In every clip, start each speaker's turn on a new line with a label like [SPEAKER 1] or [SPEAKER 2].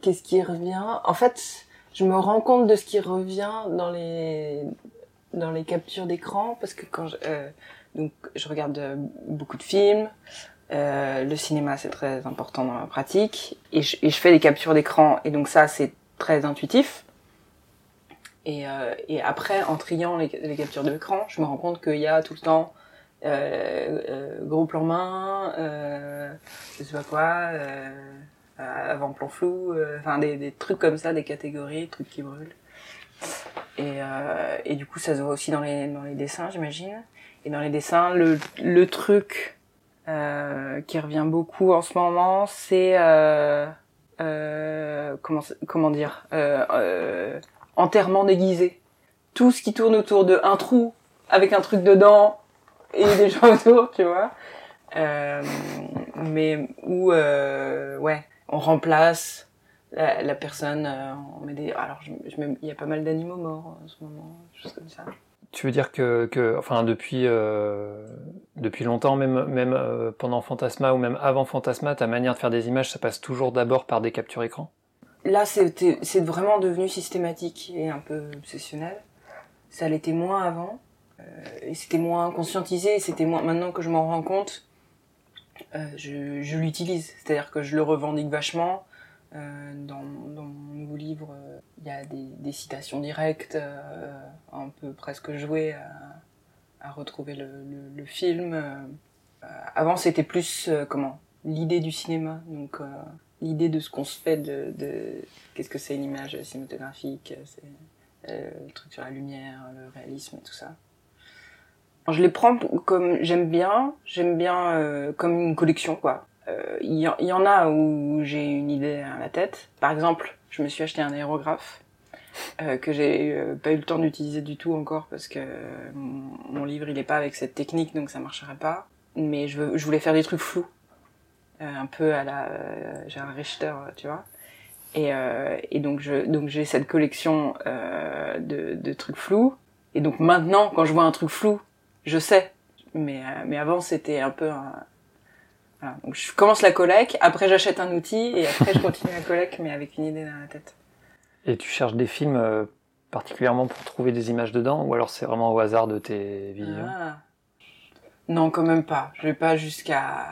[SPEAKER 1] qu'est-ce qui, revient En fait, je me rends compte de ce qui revient dans les dans les captures d'écran parce que quand je, euh, donc je regarde euh, beaucoup de films, euh, le cinéma c'est très important dans ma pratique et je, fais des captures d'écran et donc ça c'est très intuitif. Et, après en triant les, les captures d'écran, je me rends compte qu'il y a tout le temps euh, gros plan main, je sais pas quoi, avant-plan flou, euh, enfin des, des trucs comme ça, des catégories, trucs qui brûlent. Et, euh, et du coup, ça se voit aussi dans les, dans les dessins, j'imagine. Et dans les dessins, le, le truc euh, qui revient beaucoup en ce moment, c'est euh, euh, comment comment dire euh, euh, enterrement déguisé. Tout ce qui tourne autour de un trou avec un truc dedans et des gens autour, tu vois. Euh, mais euh, ouais, on remplace la, la personne, euh, on met des alors il y a pas mal d'animaux morts en ce moment, des choses comme ça.
[SPEAKER 2] Tu veux dire que, que enfin depuis euh, depuis longtemps, même même euh, pendant Fantasma ou même avant Fantasma, ta manière de faire des images, ça passe toujours d'abord par des captures écran?
[SPEAKER 1] Là, c'est vraiment devenu systématique et un peu obsessionnel. Ça l'était moins avant. Et c'était moins conscientisé. et C'était moins maintenant que je m'en rends compte. Euh, je l'utilise. C'est-à-dire que je le revendique vachement. Euh, dans, mon nouveau livre, euh, il y a des, citations directes, un peu presque jouées à, retrouver le, film. Avant, c'était plus comment l'idée du cinéma. Donc l'idée de ce qu'on se fait de, qu'est-ce que c'est une image cinématographique, le truc sur la lumière, le réalisme et tout ça. Je les prends comme j'aime bien, j'aime bien euh, comme une collection quoi. Euh, Il y, en- il y en a où j'ai une idée à la tête. Par exemple, je me suis acheté un aérographe euh, que j'ai euh, pas eu le temps d'utiliser du tout encore parce que mon, livre il est pas avec cette technique donc ça marcherait pas. Mais je, veux, je voulais faire des trucs flous euh, un peu à la euh, Gérard Richter, euh, tu vois. Et, euh, et donc je donc j'ai cette collection euh, de, de trucs flous. Et donc maintenant, quand je vois un truc flou, je sais. Mais euh, mais avant c'était un peu un... voilà. Donc je commence la collecte, après j'achète un outil et après je continue la collecte, mais avec une idée dans la tête.
[SPEAKER 2] Et tu cherches des films euh, particulièrement pour trouver des images dedans, ou alors c'est vraiment au hasard de tes visions?
[SPEAKER 1] Ah. Non, quand même pas. Je vais pas jusqu'à.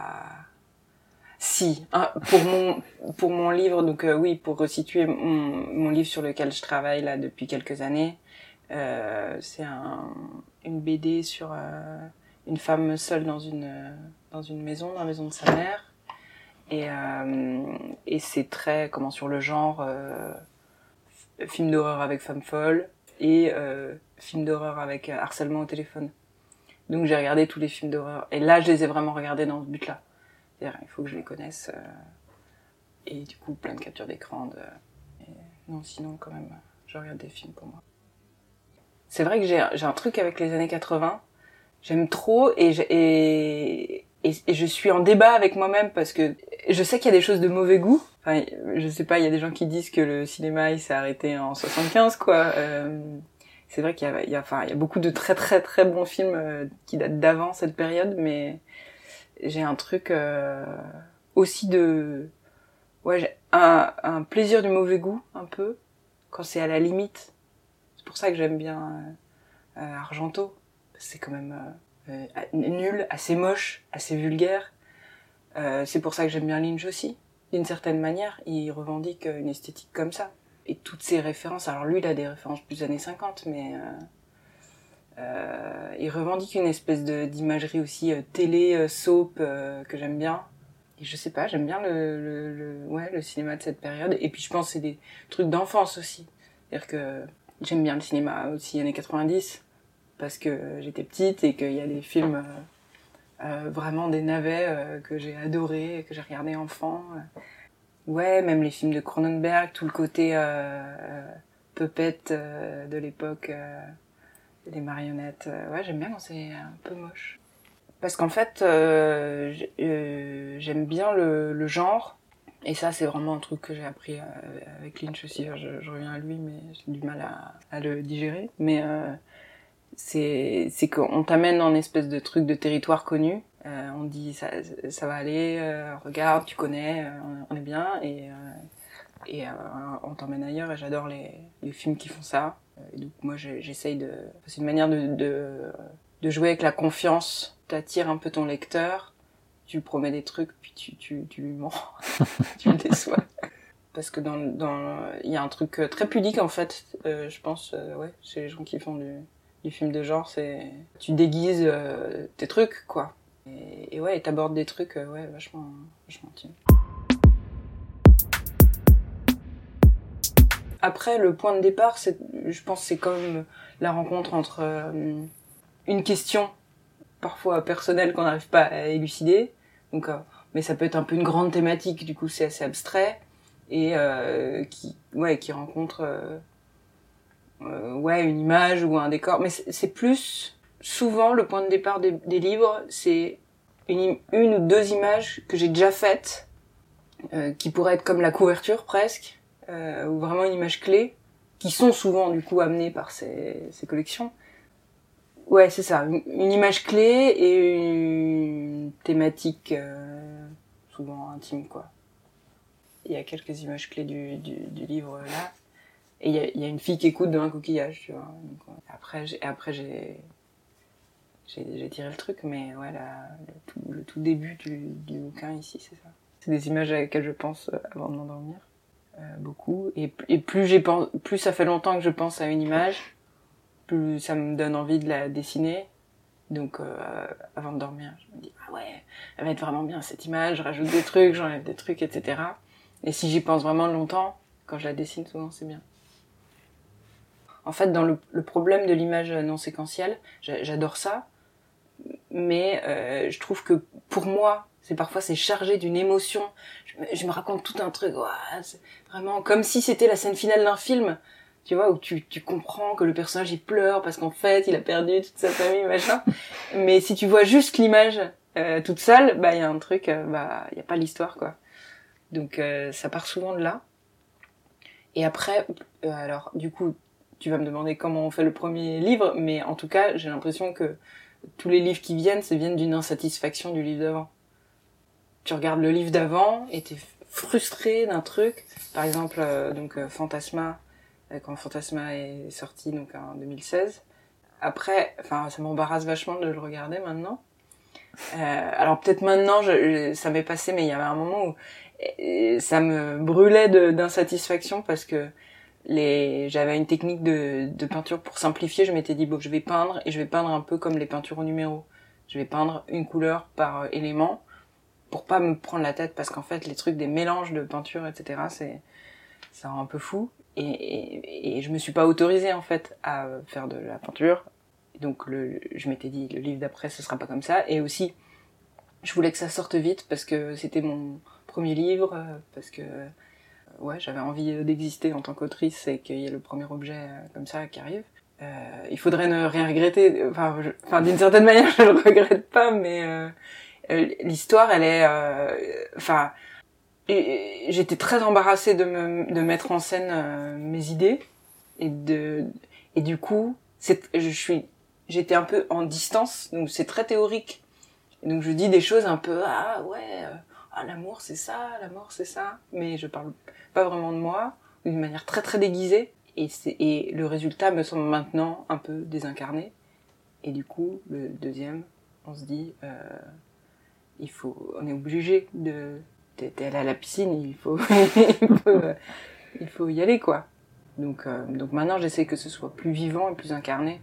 [SPEAKER 1] Si, hein, pour mon pour mon livre, donc euh, oui, pour resituer mon, mon livre sur lequel je travaille là depuis quelques années, c'est un, une BD sur euh, une femme seule dans une euh, dans une maison, dans la maison de sa mère, et euh, c'est très comment sur le genre euh, film d'horreur avec femme folle et euh, film d'horreur avec euh, harcèlement au téléphone. Donc j'ai regardé tous les films d'horreur. Et là, je les ai vraiment regardés dans ce but-là. Il faut que je les connaisse. euh, et du coup, plein de captures d'écran. Non, sinon, quand même, je regarde des films pour moi. C'est vrai que j'ai un truc avec les années 80. J'aime trop et, et, je suis en débat avec moi-même parce que je sais qu'il y a des choses de mauvais goût. Enfin, je sais pas, il y a des gens qui disent que le cinéma, il s'est arrêté en 75, quoi. Euh, c'est vrai qu'il y a, enfin, il y a beaucoup de très très très bons films euh, qui datent d'avant cette période, mais j'ai un truc euh, aussi de, ouais, un, un plaisir du mauvais goût un peu quand c'est à la limite. C'est pour ça que j'aime bien euh, euh, Argento. C'est quand même euh, nul, assez moche, assez vulgaire. C'est pour ça que j'aime bien Lynch aussi. D'une certaine manière, il revendique une esthétique comme ça et toutes ces références. Alors lui, il a des références plus années 50, mais il revendique une espèce d'imagerie aussi télé, soap que j'aime bien. Et je sais pas, j'aime bien le- ouais le cinéma de cette période. Et puis je pense que c'est des trucs d'enfance aussi. C'est-à-dire que j'aime bien le cinéma aussi années 90 parce que j'étais petite et qu'il y a des films euh, euh, vraiment des navets euh, que j'ai adorés, que j'ai regardé enfant. Ouais, même les films de Cronenberg, tout le côté puppet euh, de l'époque, les marionnettes. ouais, j'aime bien quand c'est un peu moche. Parce qu'en fait, j'aime bien le genre. Et ça, c'est vraiment un truc que j'ai appris euh, avec Lynch aussi. Je, reviens à lui, mais j'ai du mal à, le digérer. Mais euh, c'est qu'on t'amène une espèce de truc de territoire connu. Euh, on dit ça, ça va aller, euh, regarde, tu connais, euh, on est bien. Et, euh, Et on t'emmène ailleurs et j'adore les, les films qui font ça. Et donc moi j'essaye de... C'est une manière de, de, de jouer avec la confiance. T'attires un peu ton lecteur, tu promets des trucs, puis tu, tu, tu lui mens, tu le déçois. Parce que dans, dans, il y a un truc très pudique en fait, euh, je pense, euh, ouais, chez les gens qui font du, du film de genre, c'est tu déguises euh, tes trucs quoi. Et, et ouais, t'abordes des trucs, euh, ouais, vachement, vachement intimes. Après, le point de départ, c'est, je pense, c'est comme la rencontre entre euh, une question, parfois personnelle, qu'on n'arrive pas à élucider. Donc, euh, mais ça peut être un peu une grande thématique, du coup, c'est assez abstrait et euh, qui, ouais, qui rencontre, ouais, une image ou un décor. Mais c'est plus souvent le point de départ des, livres, c'est une, une, ou deux images que j'ai déjà faites, qui pourraient être comme la couverture presque euh, ou vraiment une image clé, qui sont souvent du coup amenées par ces, ces collections. Ouais, c'est ça, une, image clé et une thématique euh, souvent intime, quoi. Il y a quelques images clés du, du, livre là, et il y, a, une fille qui écoute dans un coquillage, tu vois. Donc, après, j'ai, après j'ai, j'ai, tiré le truc, mais ouais, le, tout, début du, bouquin ici, c'est ça. C'est des images à lesquelles je pense euh, avant de m'endormir. Euh, beaucoup. Et, et plus j'ai plus ça fait longtemps que je pense à une image, ça me donne envie de la dessiner. Donc euh, avant de dormir, je me dis ah ouais, elle va être vraiment bien cette image. Je rajoute des trucs, j'enlève des trucs, etc. Et si j'y pense vraiment longtemps, quand je la dessine souvent c'est bien. En fait, dans le, problème de l'image non séquentielle, j'adore ça, mais euh, je trouve que pour moi, c'est parfois c'est chargé d'une émotion. Je me, raconte tout un truc, vraiment comme si c'était la scène finale d'un film, tu vois, où tu, tu comprends que le personnage il pleure parce qu'en fait il a perdu toute sa famille, machin. Mais si tu vois juste l'image euh, toute seule, bah il y a un truc, euh, bah il y a pas l'histoire quoi. Donc euh, ça part souvent de là. Et après, euh, alors du coup, tu vas me demander comment on fait le premier livre, mais en tout cas j'ai l'impression que tous les livres qui viennent, ça viennent d'une insatisfaction du livre d'avant tu regardes le livre d'avant et t'es frustré d'un truc. Par exemple, euh, donc euh, Fantasma, quand Fantasma est sorti donc en 2016. Après, enfin, ça m'embarrasse vachement de le regarder maintenant. Euh, alors peut-être maintenant, je, ça m'est passé, mais il y avait un moment où ça me brûlait d'insatisfaction parce que les j'avais une technique de, de peinture pour simplifier. Je m'étais dit bon, je vais peindre et je vais peindre un peu comme les peintures au numéro. Je vais peindre une couleur par élément pour pas me prendre la tête parce qu'en fait les trucs des mélanges de peinture etc c'est ça rend un peu fou et, et, et, je me suis pas autorisée en fait à faire de la peinture. Donc le, je m'étais dit le livre d'après ce sera pas comme ça. Et aussi je voulais que ça sorte vite parce que c'était mon premier livre parce que ouais j'avais envie d'exister en tant qu'autrice et qu'il y ait le premier objet comme ça qui arrive. Euh, il faudrait ne rien regretter. Enfin, enfin d'une certaine manière je le regrette pas mais euh, euh, l'histoire, elle est, euh, enfin, j'étais très embarrassée de me de mettre en scène euh, mes idées. Et de et du coup, c'est, je suis, j'étais un peu en distance, donc c'est très théorique. donc je dis des choses un peu ah ouais, ah l'amour c'est ça, la mort c'est ça, mais je parle pas vraiment de moi d'une manière très très déguisée. Et c'est et le résultat me semble maintenant un peu désincarné. Et du coup le deuxième on se dit euh, il faut, on est obligé de, t'es allé à la piscine, il faut, faut il faut y aller quoi. Donc, euh, donc maintenant j'essaie que ce soit plus vivant et plus incarné.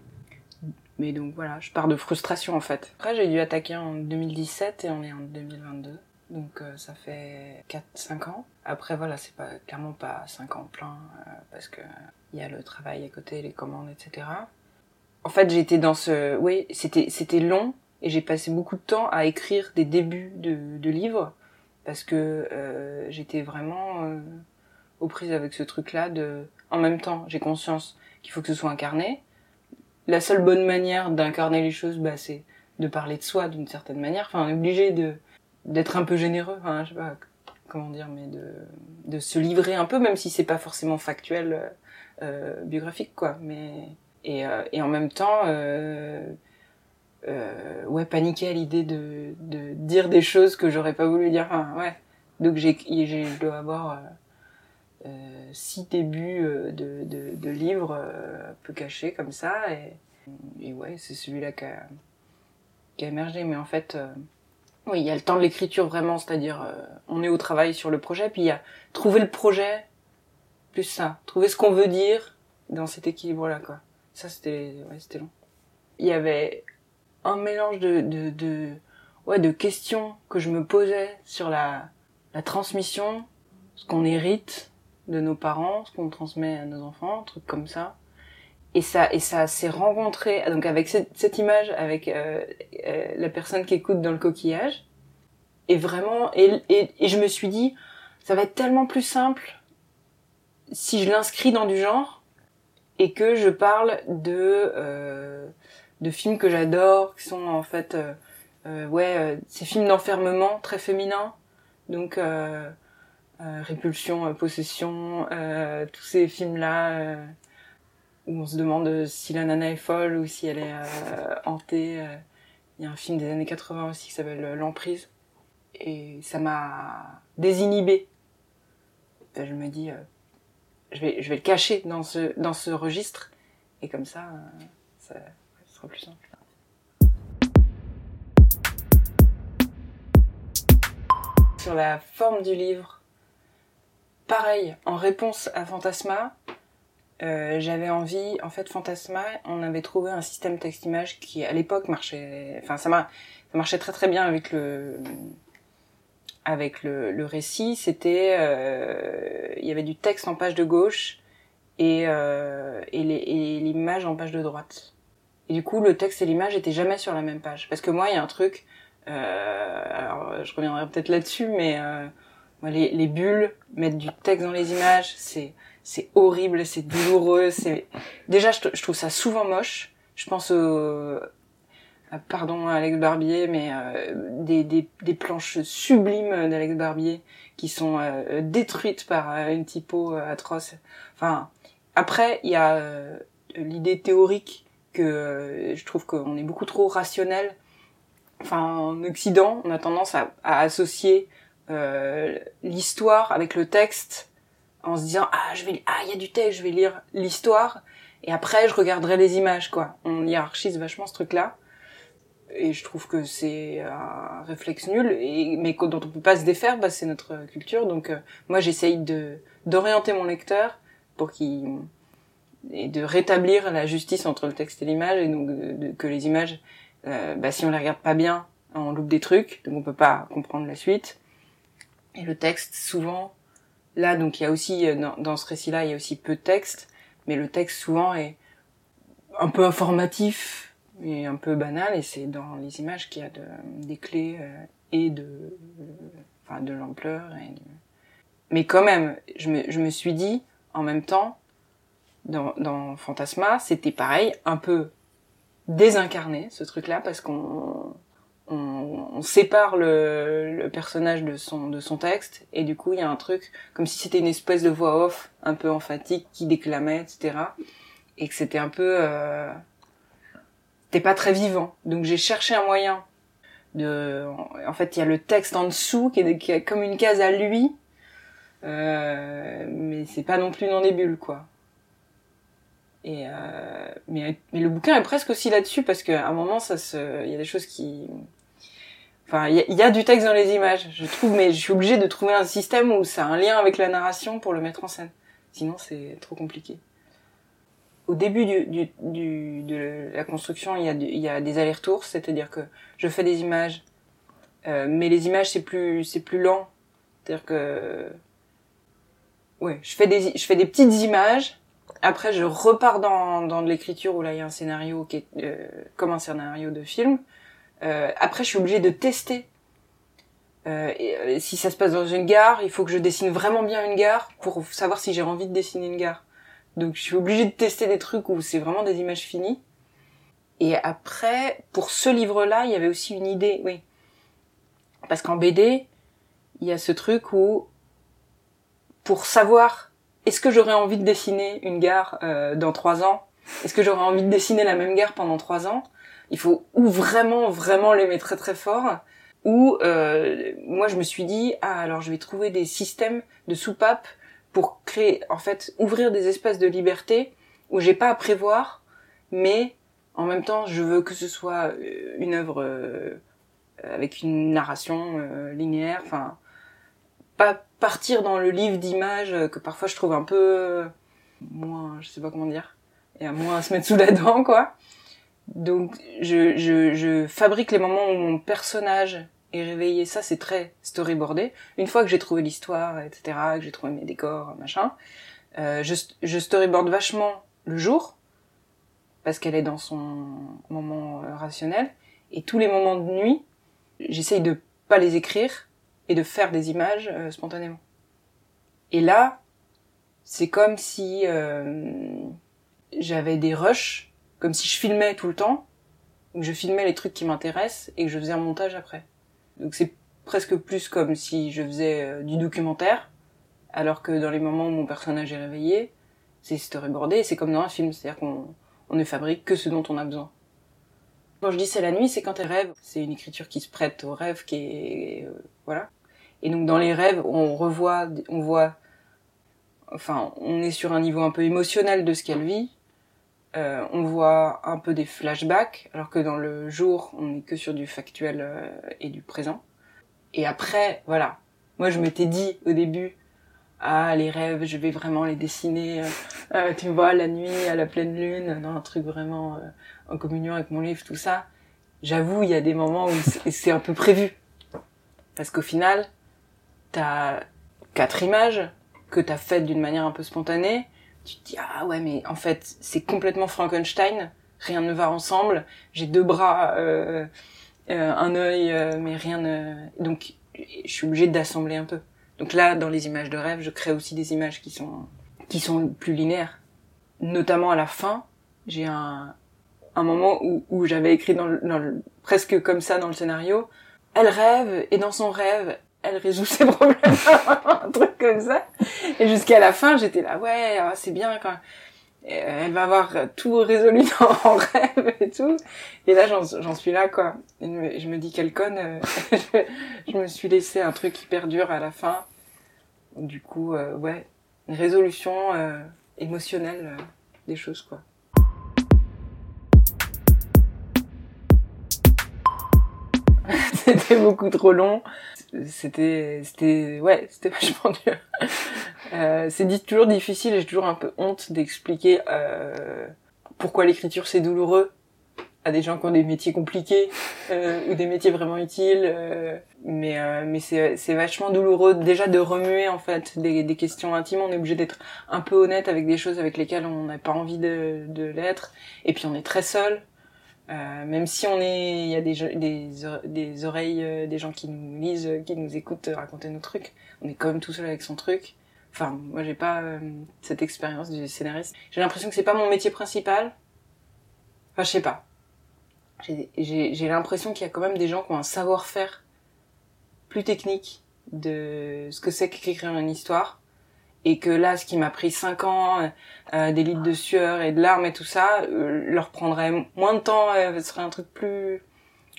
[SPEAKER 1] Mais donc voilà, je pars de frustration en fait. Après j'ai dû attaquer en 2017 et on est en 2022. Donc euh, ça fait 4-5 ans. Après voilà, c'est pas clairement pas 5 ans plein euh, parce que il y a le travail à côté, les commandes, etc. En fait j'étais dans ce, oui c'était long et j'ai passé beaucoup de temps à écrire des débuts de livres parce que euh, j'étais vraiment euh, aux prises avec ce truc-là de en même temps j'ai conscience qu'il faut que ce soit incarné. La seule bonne manière d'incarner les choses bah c'est de parler de soi d'une certaine manière. Enfin on est obligé de d'être un peu généreux enfin je sais pas comment dire mais de de se livrer un peu même si c'est pas forcément factuel euh, biographique quoi. Mais et, et en même temps euh, euh, ouais paniquer à l'idée de, de dire des choses que j'aurais pas voulu dire enfin, ouais donc j'ai je dois avoir six débuts de, de, de livres un peu cachés comme ça. Et, et ouais, c'est celui-là qui a, qui a émergé. Mais en fait, oui, il y a le temps de l'écriture vraiment, c'est-à-dire on est au travail sur le projet, puis il y a trouver le projet, plus ça, trouver ce qu'on veut dire dans cet équilibre-là, quoi. Ça, c'était, ouais, c'était long. Il y avait un mélange de, de, de, ouais, de questions que je me posais sur la, la transmission, ce qu'on hérite de nos parents, ce qu'on transmet à nos enfants, un truc comme ça. Et ça, et ça s'est rencontré donc avec cette, cette image, avec euh, euh, la personne qui écoute dans le coquillage. Et vraiment, et, et, et je me suis dit, ça va être tellement plus simple si je l'inscris dans du genre et que je parle de euh, de films que j'adore, qui sont en fait euh, euh ouais euh, ces films d'enfermement très féminins, donc euh, répulsion, possession, tous ces films là où on se demande si la nana est folle ou si elle est hantée. Il y a un film des années 80 aussi qui s'appelle L'emprise et ça m'a désinhibé. je me dis je vais, je vais le cacher dans ce, dans ce registre. Et comme euh, ça, ça plus simple. Sur la forme du livre, pareil, en réponse à Fantasma, euh, j'avais envie, en fait, Fantasma, on avait trouvé un système texte-image qui, à l'époque, marchait, enfin, ça, marchait très très bien avec le, avec le, le récit, c'était euh, il y avait du texte en page de gauche et, euh, et l'image en page de droite. Et du coup, le texte et l'image étaient jamais sur la même page. Parce que moi, il y a un truc, euh, alors je reviendrai peut-être là-dessus, mais euh, les, les bulles, mettre du texte dans les images, c'est c'est horrible, c'est douloureux, c'est déjà je, trouve ça souvent moche. Je pense au, pardon Alex Barbier, mais euh, des, des, des, planches sublimes d'Alex Barbier qui sont euh, détruites par euh, une typo atroce. Enfin, après, il y a l'idée théorique que je trouve qu'on est beaucoup trop rationnel. Enfin, en Occident, on a tendance à, à associer l'histoire avec le texte en se disant ah je vais ah il y a du texte, je vais lire l'histoire et après je regarderai les images quoi. On hiérarchise vachement ce truc là et je trouve que c'est un réflexe nul et mais dont on peut pas se défaire bah c'est notre culture donc euh, moi j'essaye de d'orienter mon lecteur pour qu'il et de rétablir la justice entre le texte et l'image et donc de, que les images euh, bah, si on les regarde pas bien on loupe des trucs donc on peut pas comprendre la suite. Et le texte souvent là donc il y a aussi euh, dans, dans ce récit là il y a aussi peu de texte mais le texte souvent est un peu informatif et un peu banal et c'est dans les images qu'il y a de, des clés euh, et de enfin de l'ampleur et mais quand même je me, je me suis dit en même temps dans, dans Fantasma c'était pareil un peu désincarné ce truc là parce qu'on on, on, sépare le, le, personnage de son de son texte et du coup il y a un truc comme si c'était une espèce de voix off un peu emphatique qui déclamait etc et que c'était un peu euh, t'es pas très vivant. Donc j'ai cherché un moyen de. En fait, il y a le texte en dessous qui est, qui est comme une case à lui, euh, mais c'est pas non plus dans des bulles, quoi. Et euh, mais, mais le bouquin est presque aussi là-dessus parce qu'à un moment, ça se, il y a des choses qui. Enfin, il y, y, a du texte dans les images, je trouve, mais je suis obligée de trouver un système où ça a un lien avec la narration pour le mettre en scène. Sinon, c'est trop compliqué au début du, du, du, de la construction, il y a, il y a des allers-retours, c'est-à-dire que je fais des images, euh, mais les images c'est plus c'est plus lent, c'est-à-dire que ouais, je fais des je fais des petites images, après je repars dans dans de l'écriture où là il y a un scénario qui est euh, comme un scénario de film. Euh, après je suis obligée de tester. Euh, et, si ça se passe dans une gare, il faut que je dessine vraiment bien une gare pour savoir si j'ai envie de dessiner une gare. Donc je suis obligée de tester des trucs où c'est vraiment des images finies. Et après, pour ce livre-là, il y avait aussi une idée, oui. Parce qu'en BD, il y a ce truc où, pour savoir, est-ce que j'aurais envie de dessiner une gare euh, dans trois ans? Est-ce que j'aurais envie de dessiner la même gare pendant trois ans? Il faut ou vraiment, vraiment l'aimer très très fort, ou euh, moi je me suis dit, ah alors je vais trouver des systèmes de soupapes pour créer, en fait, ouvrir des espaces de liberté où j'ai pas à prévoir, mais en même temps, je veux que ce soit euh, une œuvre euh, avec une narration euh, linéaire, enfin, pas partir dans le livre d'images que parfois je trouve un peu moins, je sais pas comment dire, et à moins à se mettre sous la dent, quoi. Donc, je, je, je fabrique les moments où mon personnage est réveillé. Ça, c'est très storyboardé. Une fois que j'ai trouvé l'histoire, etc., que j'ai trouvé mes décors, machin, euh, je, je storyboard vachement le jour, parce qu'elle est dans son moment euh, rationnel. Et tous les moments de nuit, j'essaye de pas les écrire et de faire des images euh, spontanément. Et là, c'est comme si euh, j'avais des rushs, comme si je filmais tout le temps, que je filmais les trucs qui m'intéressent et que je faisais un montage après. Donc c'est presque plus comme si je faisais euh, du documentaire, alors que dans les moments où mon personnage est réveillé, c'est storyboardé c'est comme dans un film, c'est-à-dire qu'on on ne fabrique que ce dont on a besoin. Quand je dis c'est la nuit, c'est quand elle rêve. C'est une écriture qui se prête au rêve, qui est euh, voilà. Et donc dans les rêves, on revoit, on voit, enfin, on est sur un niveau un peu émotionnel de ce qu'elle vit. Euh, on voit un peu des flashbacks, alors que dans le jour, on n'est que sur du factuel euh, et du présent. Et après, voilà. Moi, je m'étais dit au début, ah, les rêves, je vais vraiment les dessiner, euh, euh, tu vois, la nuit, à la pleine lune, dans un truc vraiment euh, en communion avec mon livre, tout ça. J'avoue, il y a des moments où c'est un peu prévu. Parce qu'au final, t'as quatre images que t'as faites d'une manière un peu spontanée. Tu te dis, ah ouais, mais en fait, c'est complètement Frankenstein. Rien ne va ensemble. J'ai deux bras, euh, un œil, mais rien ne... Donc, je suis obligée d'assembler un peu. Donc là, dans les images de rêve, je crée aussi des images qui sont qui sont plus linéaires. Notamment à la fin, j'ai un un moment où, où j'avais écrit dans le, dans le, presque comme ça dans le scénario. Elle rêve et dans son rêve, elle résout ses problèmes, un truc comme ça. Et jusqu'à la fin, j'étais là, ouais, ah, c'est bien quand elle va avoir tout résolu en rêve et tout. Et là, j'en suis là, quoi. Et je me dis, quelle conne. euh, je me suis laissé un truc hyper dur à la fin. Du coup, euh, ouais, une résolution euh, émotionnelle euh, des choses, quoi. c'était beaucoup trop long. C'était, c'était, ouais, c'était vachement dur. Euh, c'est dit toujours difficile et j'ai toujours un peu honte d'expliquer euh, pourquoi l'écriture c'est douloureux à des gens qui ont des métiers compliqués euh, ou des métiers vraiment utiles. euh, mais euh, mais c'est c'est vachement douloureux déjà de remuer en fait des, des questions intimes. On est obligé d'être un peu honnête avec des choses avec lesquelles on n'a pas envie de, de l'être. Et puis on est très seul. Euh, même si on est, il y a des, des, des oreilles, euh, des gens qui nous lisent, euh, qui nous écoutent raconter nos trucs, on est quand même tout seul avec son truc. Enfin, moi j'ai pas euh, cette expérience du scénariste. J'ai l'impression que c'est pas mon métier principal. Enfin, je sais pas. J'ai l'impression qu'il y a quand même des gens qui ont un savoir-faire plus technique de ce que c'est qu'écrire une histoire. Et que là, ce qui m'a pris cinq ans, euh, euh, des litres de sueur et de larmes et tout ça, euh, leur prendrait moins de temps, euh, ce serait un truc plus...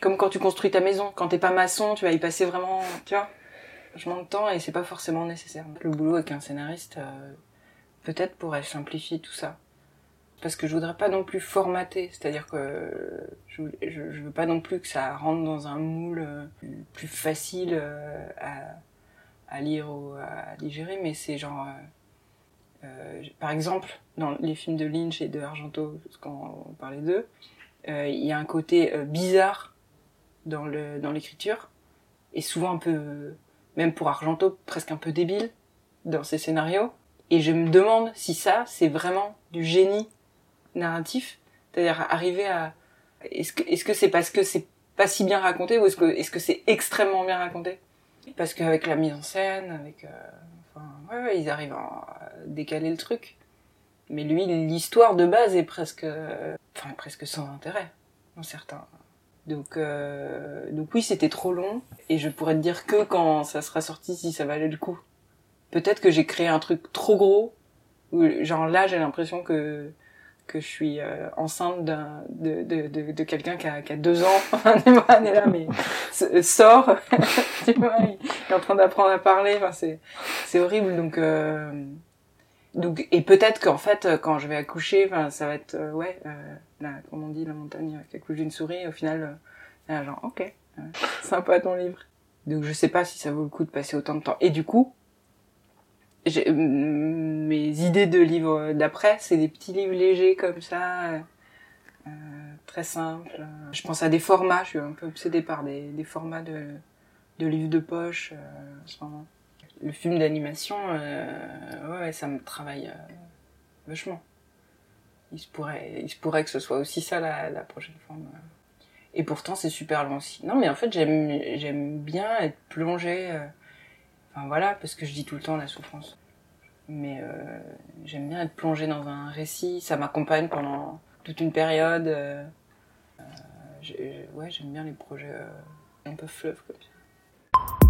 [SPEAKER 1] Comme quand tu construis ta maison. Quand t'es pas maçon, tu vas y passer vraiment, tu vois, vachement de temps et c'est pas forcément nécessaire. Le boulot avec un scénariste, euh, peut-être pourrait simplifier tout ça. Parce que je voudrais pas non plus formater, c'est-à-dire que je, je, je veux pas non plus que ça rentre dans un moule euh, plus, facile à, à lire ou à digérer, mais c'est genre... euh, euh, par exemple, dans les films de Lynch et de Argento, quand on parlait d'eux, euh, il y a un côté bizarre dans le dans l'écriture et souvent un peu, même pour Argento, presque un peu débile dans ses scénarios. Et je me demande si ça, c'est vraiment du génie narratif, c'est-à-dire arriver à est-ce que est-ce que c'est parce que c'est pas si bien raconté ou est-ce que est-ce que c'est extrêmement bien raconté? Parce qu'avec la mise en scène, avec euh, enfin ouais, ouais, ils arrivent à décaler le truc. Mais lui, l'histoire de base est presque, euh, enfin presque sans intérêt, dans certains. Donc, euh, donc oui, c'était trop long, et je pourrais te dire que quand ça sera sorti, si ça valait le coup. Peut-être que j'ai créé un truc trop gros, où, genre là, j'ai l'impression que que je suis euh, enceinte d'un de, de, de, de quelqu'un qui a, qui a deux ans. on est là, mais s- sort, tu vois, il est en train d'apprendre à parler. Enfin, c'est c'est horrible. Donc euh, Donc, et peut-être qu'en fait, quand je vais accoucher, enfin, ça va être, euh, ouais, euh, la, comme on dit, la montagne qui accouche d'une souris, au final, euh, genre, ok, euh, sympa ton livre. Donc, je sais pas si ça vaut le coup de passer autant de temps. Et du coup, mes idées de livres d'après, c'est des petits livres légers comme ça, euh, euh, très simples. Je pense à des formats, je suis un peu obsédée par des, des formats de, de livres de poche euh, en ce moment. Le film d'animation, euh, ouais, ça me travaille euh, vachement. Il se, pourrait, il se pourrait que ce soit aussi ça la, la prochaine forme. Et pourtant, c'est super long aussi. Non, mais en fait, j'aime bien être plongée. Enfin voilà, parce que je dis tout le temps la souffrance. Mais euh, j'aime bien être plongée dans un récit. Ça m'accompagne pendant toute une période. euh, euh, ouais, j'aime bien les projets un peu fleuve comme ça.